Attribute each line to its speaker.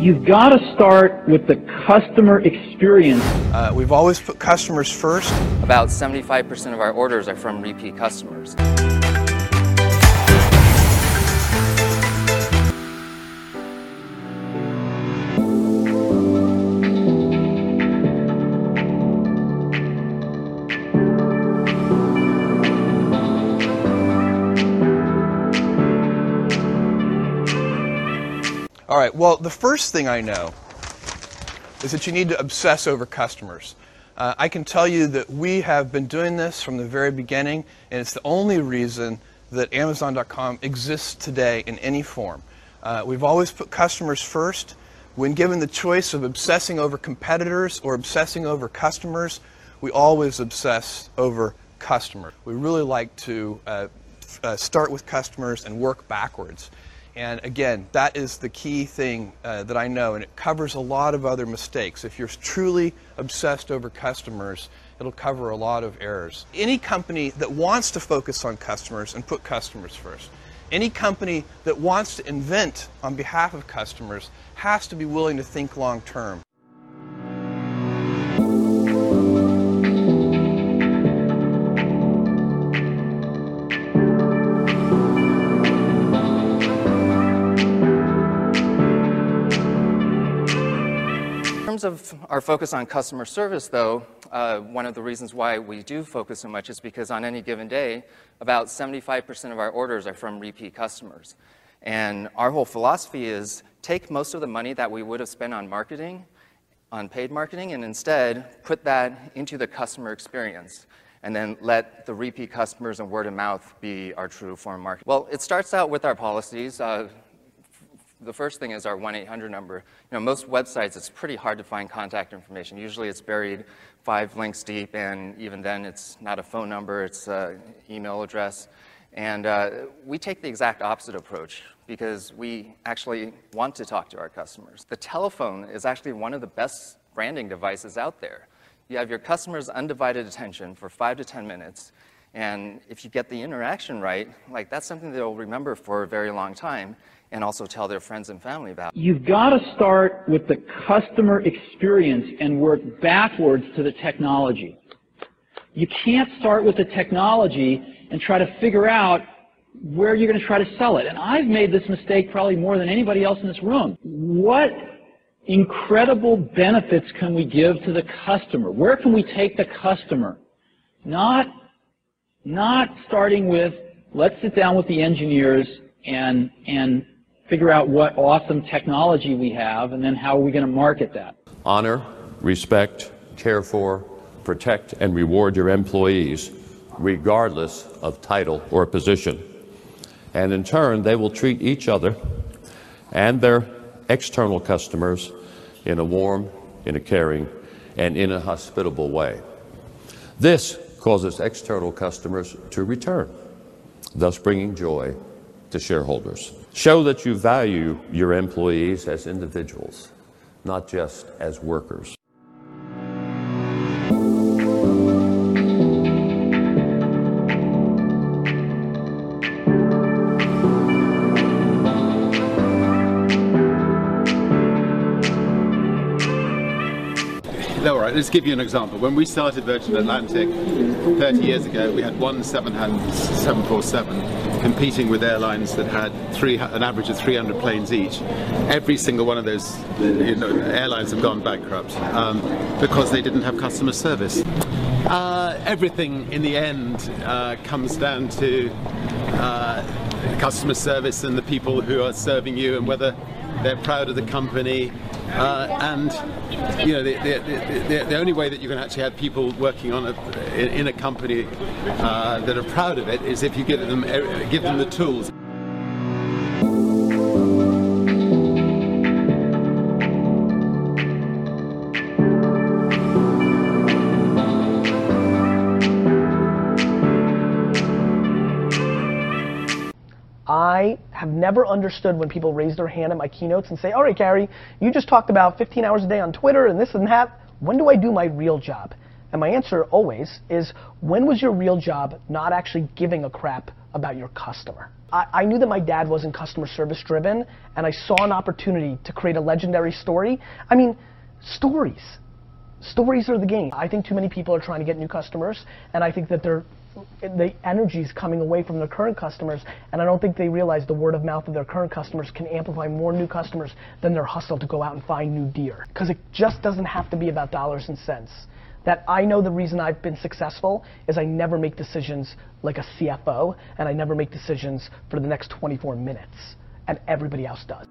Speaker 1: You've got to start with the customer experience.
Speaker 2: Uh, we've always put customers first.
Speaker 3: About 75% of our orders are from repeat customers.
Speaker 2: Right, well, the first thing I know is that you need to obsess over customers. Uh, I can tell you that we have been doing this from the very beginning, and it's the only reason that Amazon.com exists today in any form. Uh, we've always put customers first. When given the choice of obsessing over competitors or obsessing over customers, we always obsess over customers. We really like to uh, uh, start with customers and work backwards. And again, that is the key thing uh, that I know, and it covers a lot of other mistakes. If you're truly obsessed over customers, it'll cover a lot of errors. Any company that wants to focus on customers and put customers first, any company that wants to invent on behalf of customers has to be willing to think long term.
Speaker 3: Terms of our focus on customer service, though, uh, one of the reasons why we do focus so much is because on any given day, about 75% of our orders are from repeat customers. And our whole philosophy is take most of the money that we would have spent on marketing, on paid marketing, and instead put that into the customer experience. And then let the repeat customers and word of mouth be our true form of marketing. Well, it starts out with our policies. Uh, the first thing is our 1-800 number. You know, most websites, it's pretty hard to find contact information. Usually it's buried five links deep, and even then it's not a phone number, it's an email address. And uh, we take the exact opposite approach because we actually want to talk to our customers. The telephone is actually one of the best branding devices out there. You have your customer's undivided attention for five to 10 minutes, and if you get the interaction right, like that's something they'll remember for a very long time and also tell their friends and family about.
Speaker 1: You've got to start with the customer experience and work backwards to the technology. You can't start with the technology and try to figure out where you're going to try to sell it. And I've made this mistake probably more than anybody else in this room. What incredible benefits can we give to the customer? Where can we take the customer? Not, not starting with, let's sit down with the engineers and, and figure out what awesome technology we have, and then how are we going to market that.
Speaker 4: Honor, respect, care for, protect, and reward your employees, regardless of title or position. And in turn, they will treat each other and their external customers in a warm, in a caring, and in a hospitable way. This causes external customers to return, thus bringing joy to shareholders. Show that you value your employees as individuals, not just as workers.
Speaker 5: Right, let's give you an example. When we started Virgin Atlantic 30 years ago, we had one 747 competing with airlines that had three, an average of 300 planes each. Every single one of those you know, airlines have gone bankrupt um, because they didn't have customer service. Uh, everything in the end uh, comes down to uh, customer service and the people who are serving you and whether they're proud of the company uh, and you know the, the, the, the, only way that you can actually have people working on a, in, a company uh, that are proud of it is if you give them give them the tools.
Speaker 6: I have never understood when people raise their hand at my keynotes and say, all right, Gary, you just talked about 15 hours a day on Twitter and this and that. When do I do my real job? And my answer always is, when was your real job not actually giving a crap about your customer. I, I knew that my dad wasn't customer service driven, and I saw an opportunity to create a legendary story. I mean, stories. Stories are the game. I think too many people are trying to get new customers, and I think that they're the energy is coming away from their current customers, and I don't think they realize the word of mouth of their current customers can amplify more new customers than their hustle to go out and find new deer. Because it just doesn't have to be about dollars and cents. That I know the reason I've been successful is I never make decisions like a CFO, and I never make decisions for the next 24 minutes, and everybody else does.